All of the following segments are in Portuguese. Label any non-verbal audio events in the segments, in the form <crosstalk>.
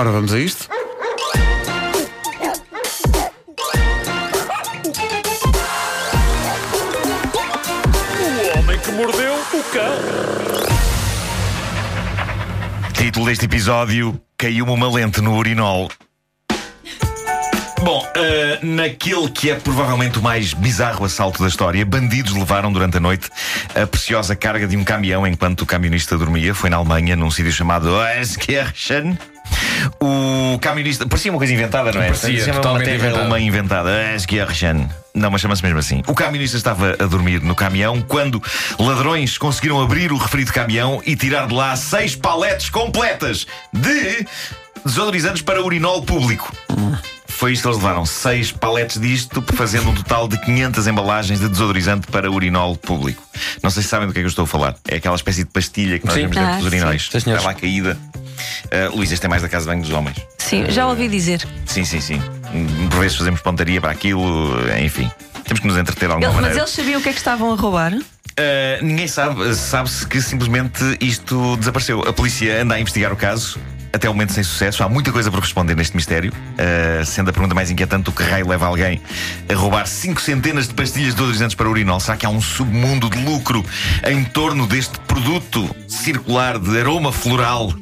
Ora, vamos a isto. O homem que mordeu o cão. Título deste episódio: Caiu-me uma lente no urinol. Bom, eh, naquele que é provavelmente o mais bizarro assalto da história, bandidos levaram durante a noite a preciosa carga de um caminhão enquanto o camionista dormia. Foi na Alemanha, num sítio chamado Euskirchen. O camionista. Parecia uma coisa inventada, não é? Parecia, Parecia uma totalmente terra inventada. alemã inventada. Euskirchen. Não, mas chama-se mesmo assim. O camionista estava a dormir no caminhão quando ladrões conseguiram abrir o referido caminhão e tirar de lá seis paletes completas de desodorizantes para urinol público. Foi isto que eles levaram. Seis paletes disto, fazendo um total de 500 embalagens de desodorizante para urinol público. Não sei se sabem do que é que eu estou a falar. É aquela espécie de pastilha que nós Sim. temos dentro Ah, dos urinóis. sim. Está lá caída. Uh, Luís, este é mais da casa de banho dos homens. Sim, já ouvi dizer. Sim, sim, sim. Por vezes fazemos pontaria para aquilo, enfim. Temos que nos entreter de alguma Ele- mas maneira. eles sabiam o que é que estavam a roubar? Uh, ninguém sabe. Sabe-se que simplesmente isto desapareceu. A polícia anda a investigar o caso. Até o momento sem sucesso. Há muita coisa por responder neste mistério. Uh, sendo a pergunta mais inquietante: o que raio leva alguém a roubar cinco centenas de pastilhas de odorizantes para urinol? Será que há um submundo de lucro em torno deste produto circular de aroma floral?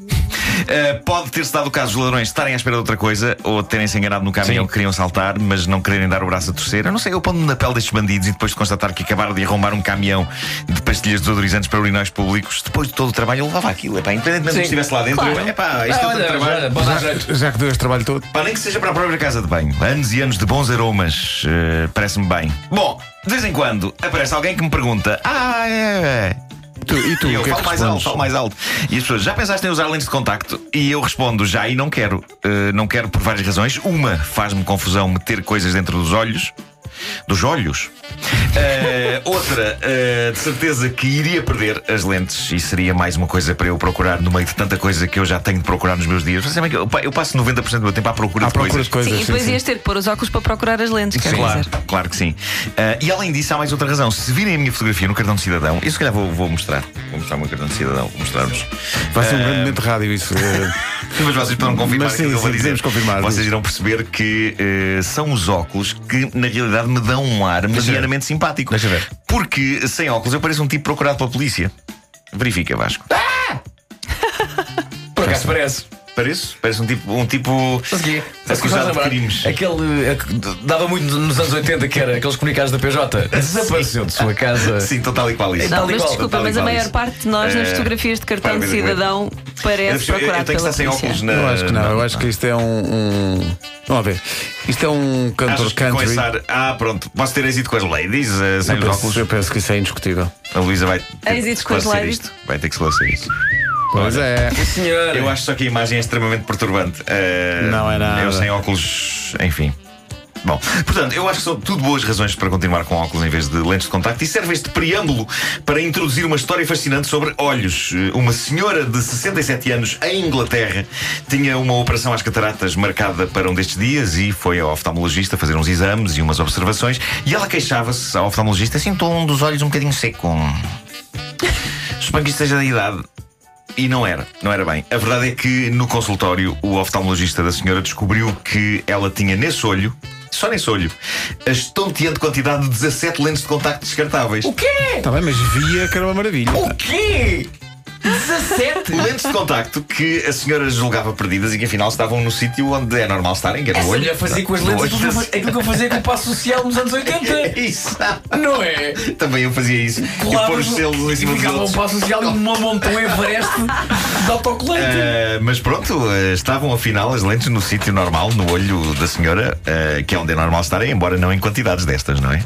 Uh, pode ter-se dado o caso dos ladrões estarem à espera de outra coisa ou terem-se enganado no caminhão Sim. que queriam saltar, mas não quererem dar o braço a torcer. Eu não sei, eu pondo-me na pele destes bandidos e depois de constatar que acabaram de arrombar um caminhão de pastilhas desodorizantes para urinóis públicos, depois de todo o trabalho, eu levava aquilo. Epá, independentemente do que estivesse lá dentro, Claro. eu, epá, isto é Ah, tanto olha, trabalho. jeito. Já que deu este trabalho todo. Pá, nem que seja para a própria casa de banho. Anos e anos de bons aromas. eh, Parece-me bem. Bom, de vez em quando aparece alguém que me pergunta: Ah, é. é. Tu- e tu, E eu que é falo que mais alto, falo mais alto. E as pessoas, já pensaste em usar lentes de contacto? E eu respondo, já e não quero. Uh, não quero por várias razões. Uma, faz-me confusão meter coisas dentro dos olhos. Dos olhos. Uh, outra, uh, de certeza que iria perder as lentes e seria mais uma coisa para eu procurar no meio de tanta coisa que eu já tenho de procurar nos meus dias. Que eu, eu passo 90% do meu tempo à procura À de procura coisas. de coisas. sim, e depois sim, ias ter que pôr os óculos para procurar as lentes, quer Claro, dizer. claro que sim. Ah, e além disso, há mais outra razão. Se virem a minha fotografia no cartão de cidadão, eu se calhar vou, vou mostrar. Vou mostrar o meu cartão de cidadão. Vou mostrar-vos. Vai ser um grande momento de rádio isso. <laughs> Mas vocês poderão confirmar Mas sim, aquilo que eu vou sim, confirmar, Vocês irão perceber que eh, são os óculos que, na realidade, me dão um ar medianamente simpático. Deixa ver. Porque sem óculos eu pareço um tipo procurado pela polícia. Verifica, Vasco. Por acaso parece. Pareço? Parece um tipo. Um tipo acusado de crimes. Aquele. eh, dava muito nos anos 80, que era aqueles comunicados da PJ. <laughs> Desapareceu de sua casa. <laughs> Sim, então tal e qual isso. Não, Tal e mas qual, desculpa, tal e mas a qual maior isso. parte de nós nas Eh, fotografias de cartão de cidadão parece Eu, eu procurado tenho que pela estar sem polícia. óculos na. Eu acho que não, eu acho que isto é um. um... Vamos ver. Isto é um cantor Achas que com country. esse ar- Ah, pronto. Posso ter êxito com as ladies eh, sem Eu os penso, óculos? eu penso que isso é indiscutível. A Luísa vai ter que Êxito com as esclarecer ladies? isto. Vai ter que esclarecer isso. Pois é. Senhor. Eu acho só que a imagem é extremamente perturbante. Eh, Não é nada. Eu sem óculos, enfim. Bom, portanto, eu acho que são tudo boas razões para continuar com óculos em vez de lentes de contacto e serve este preâmbulo para introduzir uma história fascinante sobre olhos. Eh, Uma senhora de 67 anos em Inglaterra tinha uma operação às cataratas marcada para um destes dias e foi ao oftalmologista fazer uns exames e umas observações e ela queixava-se ao oftalmologista, sinto um dos olhos um bocadinho seco. Suponho que isto seja da idade. E não era, não era bem. A verdade é que no consultório o oftalmologista da senhora descobriu que ela tinha nesse olho, só nesse olho, a estonteante quantidade de 17 lentes de contacto descartáveis. O quê? Está bem, mas via que era uma maravilha. O quê? 17? Lentes de contacto que a senhora julgava perdidas e que afinal estavam no sítio onde é normal estarem, que é no olho. mulher fazia com as No lentes olho aquilo que eu aquilo que eu fazia com o passo social nos anos 80. <laughs> Isso. Não é? Também eu fazia isso. e pôr os selos em cima dos ficava um outros. passo social e uma montanha Everest de autocolante. Uh, mas pronto, uh, estavam afinal as lentes no sítio normal, no olho da senhora, uh, que é onde é normal estarem, embora não em quantidades destas, não é?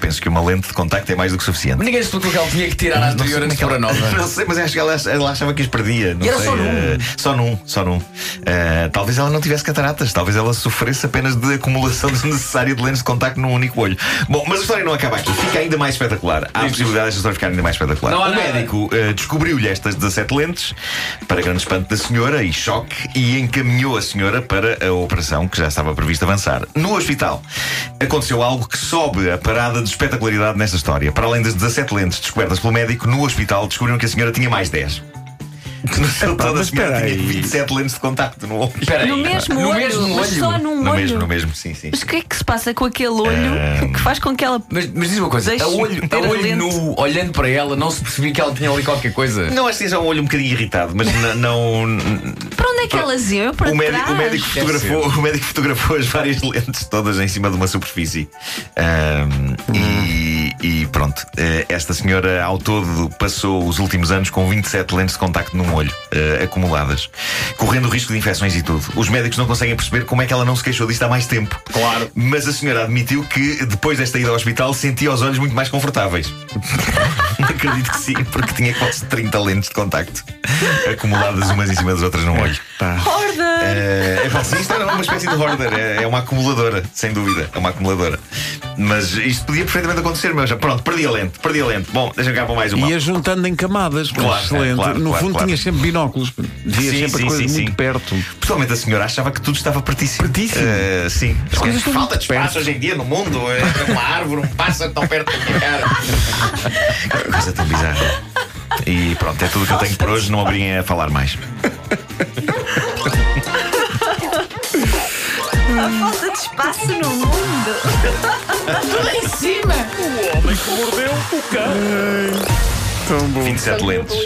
Penso que uma lente de contacto é mais do que suficiente. Ninguém explicou que ela tinha que tirar a anterior é antes de pôr a ela- nova. <laughs> Não sei, mas acho que ela, ela achava que as perdia. Não E era sei, só num? eh, só num, só num. Eh, talvez ela não tivesse cataratas, talvez ela sofresse apenas de acumulação <laughs> desnecessária de lentes de contacto num único olho. Bom, mas a história não acaba aqui, fica ainda mais espetacular. Há a possibilidade desta história ficar ainda mais espetacular. Não o médico eh, descobriu-lhe estas 17 lentes, para grande espanto da senhora e choque, e encaminhou a senhora para a operação que já estava prevista avançar. No hospital aconteceu algo que sobe a parada de espetacularidade nesta história. Para além das 17 lentes descobertas pelo médico, no hospital descobriram que a senhora tinha mais 10. Toda a mas senhora espera tinha aí. 27 lentes de contacto no olho. Espera aí. No mesmo no olho, mesmo mas olho. só num No olho. mesmo, no mesmo, sim, sim. Mas o que é que se passa com aquele olho Ah. que faz com que ela. Mas, mas diz uma coisa, a olho, a a olho nu, olhando para ela, não se percebia que ela tinha ali qualquer coisa. Não, acho que seja um olho um bocadinho irritado, mas não. Para onde é que elas iam? Eu para O médico, trás. o, médico fotografou, <laughs> o médico fotografou as várias lentes todas em cima de uma superfície. Ahm, e, e pronto, Eh, esta senhora ao todo passou os últimos anos com 27 lentes de contacto num olho, eh, acumuladas, correndo o risco de infecções e tudo. Os médicos não conseguem perceber como é que ela não se queixou disto há mais tempo. Claro. Mas a senhora admitiu que depois desta ida ao hospital sentia os olhos muito mais confortáveis. <laughs> Acredito que sim, porque tinha quase 30 lentes de contacto acumuladas umas em cima das outras num olho. Horda! É, é, pá, sim, isto era uma espécie de hoarder, é, é uma acumuladora, sem dúvida, é uma acumuladora. Mas isto podia perfeitamente acontecer, meu. Já, pronto, perdi a lente, perdi a lente. Bom, deixa cá para mais uma. Ia juntando em camadas. Claro, excelente. claro, no claro, fundo, claro. tinha sempre binóculos. Via Sim, sempre sim, a coisa sim, muito sim. perto. Pessoalmente a senhora achava que tudo estava pertíssimo. Pertíssimo. Eh, sim. As coisas estão Falta de espaço perto. hoje em dia no mundo. eh, Uma árvore, um pássaro tão perto da minha cara. Que coisa tão bizarra. E pronto, é tudo o que eu tenho por hoje. Não obriguem a falar mais. A falta de espaço no mundo! <laughs> O homem que mordeu o cão. Tão bom. 27 lentes.